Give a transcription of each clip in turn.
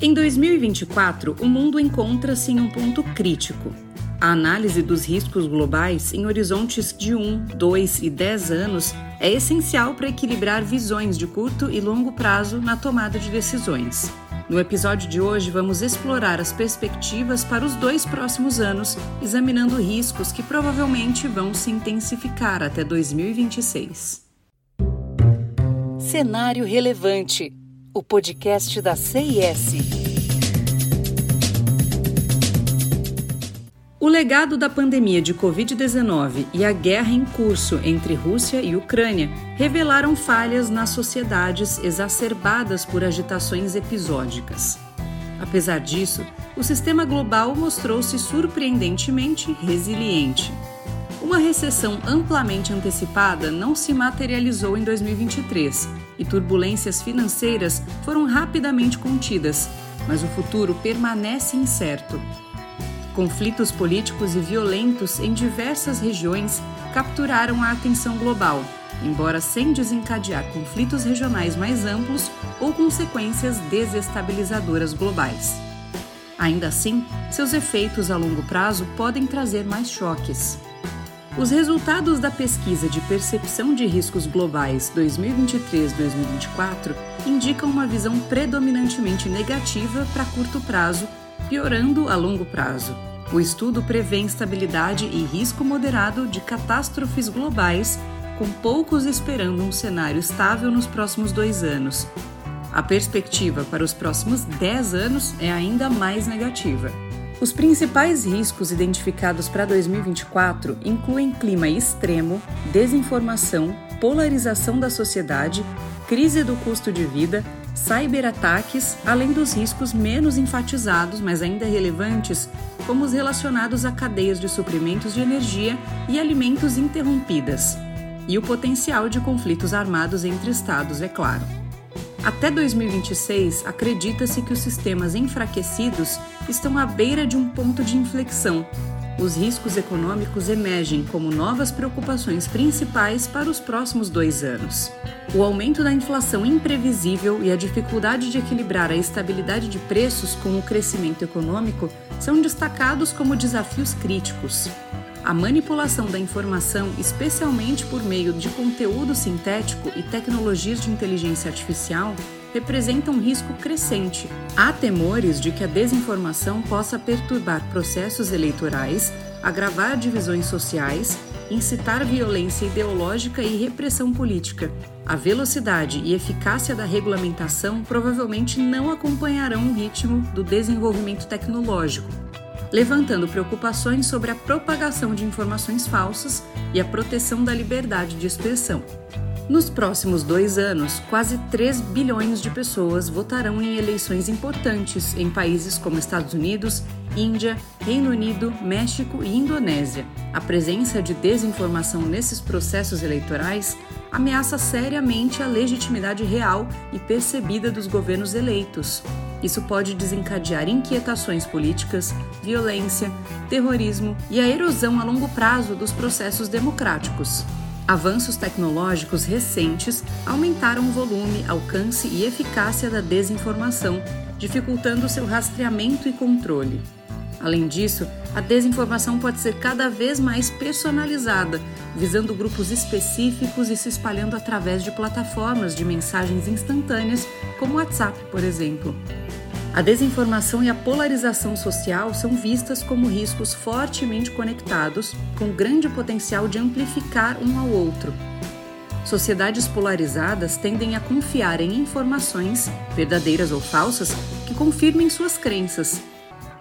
Em 2024, o mundo encontra-se em um ponto crítico. A análise dos riscos globais em horizontes de 1, 2 e 10 anos é essencial para equilibrar visões de curto e longo prazo na tomada de decisões. No episódio de hoje, vamos explorar as perspectivas para os dois próximos anos, examinando riscos que provavelmente vão se intensificar até 2026. Cenário Relevante o podcast da CIS. Legado da pandemia de Covid-19 e a guerra em curso entre Rússia e Ucrânia revelaram falhas nas sociedades exacerbadas por agitações episódicas. Apesar disso, o sistema global mostrou-se surpreendentemente resiliente. Uma recessão amplamente antecipada não se materializou em 2023 e turbulências financeiras foram rapidamente contidas, mas o futuro permanece incerto. Conflitos políticos e violentos em diversas regiões capturaram a atenção global, embora sem desencadear conflitos regionais mais amplos ou consequências desestabilizadoras globais. Ainda assim, seus efeitos a longo prazo podem trazer mais choques. Os resultados da pesquisa de percepção de riscos globais 2023-2024 indicam uma visão predominantemente negativa para curto prazo, piorando a longo prazo. O estudo prevê instabilidade e risco moderado de catástrofes globais, com poucos esperando um cenário estável nos próximos dois anos. A perspectiva para os próximos 10 anos é ainda mais negativa. Os principais riscos identificados para 2024 incluem clima extremo, desinformação, polarização da sociedade, crise do custo de vida, cyberataques, além dos riscos menos enfatizados, mas ainda relevantes, como os relacionados a cadeias de suprimentos de energia e alimentos interrompidas, e o potencial de conflitos armados entre estados, é claro. Até 2026, acredita-se que os sistemas enfraquecidos estão à beira de um ponto de inflexão. Os riscos econômicos emergem como novas preocupações principais para os próximos dois anos. O aumento da inflação imprevisível e a dificuldade de equilibrar a estabilidade de preços com o crescimento econômico são destacados como desafios críticos. A manipulação da informação, especialmente por meio de conteúdo sintético e tecnologias de inteligência artificial, representa um risco crescente. Há temores de que a desinformação possa perturbar processos eleitorais, agravar divisões sociais, incitar violência ideológica e repressão política. A velocidade e eficácia da regulamentação provavelmente não acompanharão o ritmo do desenvolvimento tecnológico, levantando preocupações sobre a propagação de informações falsas e a proteção da liberdade de expressão. Nos próximos dois anos, quase 3 bilhões de pessoas votarão em eleições importantes em países como Estados Unidos, Índia, Reino Unido, México e Indonésia. A presença de desinformação nesses processos eleitorais ameaça seriamente a legitimidade real e percebida dos governos eleitos. Isso pode desencadear inquietações políticas, violência, terrorismo e a erosão a longo prazo dos processos democráticos. Avanços tecnológicos recentes aumentaram o volume, alcance e eficácia da desinformação, dificultando seu rastreamento e controle. Além disso, a desinformação pode ser cada vez mais personalizada, visando grupos específicos e se espalhando através de plataformas de mensagens instantâneas, como o WhatsApp, por exemplo. A desinformação e a polarização social são vistas como riscos fortemente conectados, com grande potencial de amplificar um ao outro. Sociedades polarizadas tendem a confiar em informações, verdadeiras ou falsas, que confirmem suas crenças.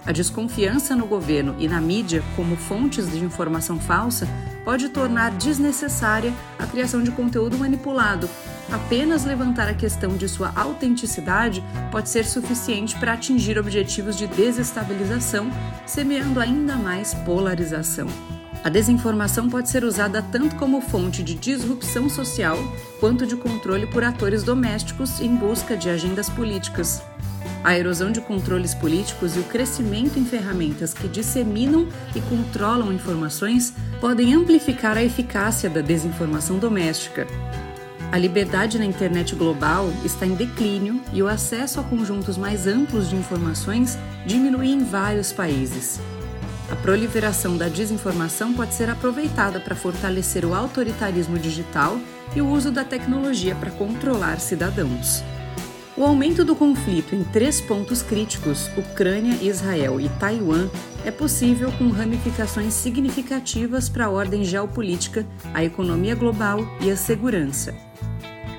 A desconfiança no governo e na mídia como fontes de informação falsa pode tornar desnecessária a criação de conteúdo manipulado, Apenas levantar a questão de sua autenticidade pode ser suficiente para atingir objetivos de desestabilização, semeando ainda mais polarização. A desinformação pode ser usada tanto como fonte de disrupção social quanto de controle por atores domésticos em busca de agendas políticas. A erosão de controles políticos e o crescimento em ferramentas que disseminam e controlam informações podem amplificar a eficácia da desinformação doméstica. A liberdade na internet global está em declínio e o acesso a conjuntos mais amplos de informações diminui em vários países. A proliferação da desinformação pode ser aproveitada para fortalecer o autoritarismo digital e o uso da tecnologia para controlar cidadãos. O aumento do conflito em três pontos críticos, Ucrânia, Israel e Taiwan, é possível com ramificações significativas para a ordem geopolítica, a economia global e a segurança.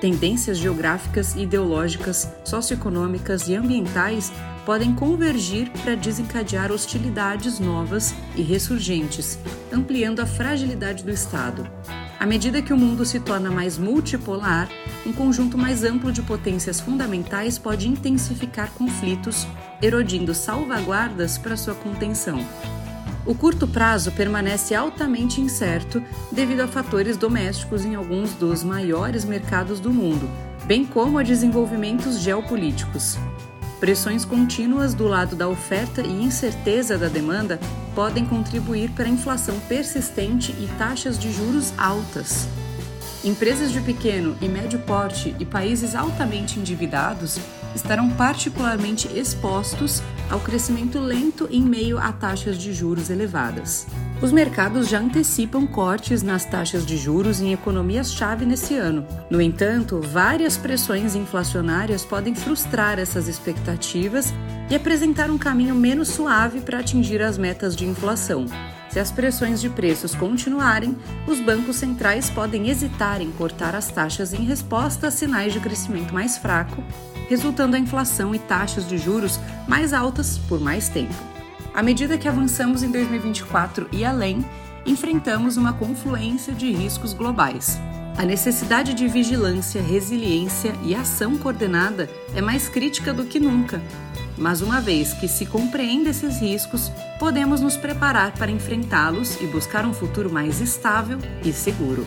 Tendências geográficas, ideológicas, socioeconômicas e ambientais podem convergir para desencadear hostilidades novas e ressurgentes, ampliando a fragilidade do Estado. À medida que o mundo se torna mais multipolar, um conjunto mais amplo de potências fundamentais pode intensificar conflitos, erodindo salvaguardas para sua contenção. O curto prazo permanece altamente incerto devido a fatores domésticos em alguns dos maiores mercados do mundo, bem como a desenvolvimentos geopolíticos. Pressões contínuas do lado da oferta e incerteza da demanda podem contribuir para inflação persistente e taxas de juros altas. Empresas de pequeno e médio porte e países altamente endividados estarão particularmente expostos ao crescimento lento em meio a taxas de juros elevadas. Os mercados já antecipam cortes nas taxas de juros em economias-chave nesse ano. No entanto, várias pressões inflacionárias podem frustrar essas expectativas e apresentar um caminho menos suave para atingir as metas de inflação. Se as pressões de preços continuarem, os bancos centrais podem hesitar em cortar as taxas em resposta a sinais de crescimento mais fraco, resultando a inflação e taxas de juros mais altas por mais tempo. À medida que avançamos em 2024 e além, enfrentamos uma confluência de riscos globais. A necessidade de vigilância, resiliência e ação coordenada é mais crítica do que nunca. Mas uma vez que se compreende esses riscos, podemos nos preparar para enfrentá-los e buscar um futuro mais estável e seguro.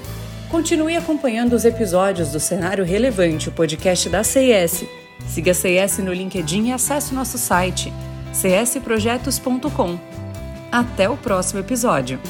Continue acompanhando os episódios do Cenário Relevante, o podcast da CIS. Siga a CIS no LinkedIn e acesse nosso site csprojetos.com. Até o próximo episódio!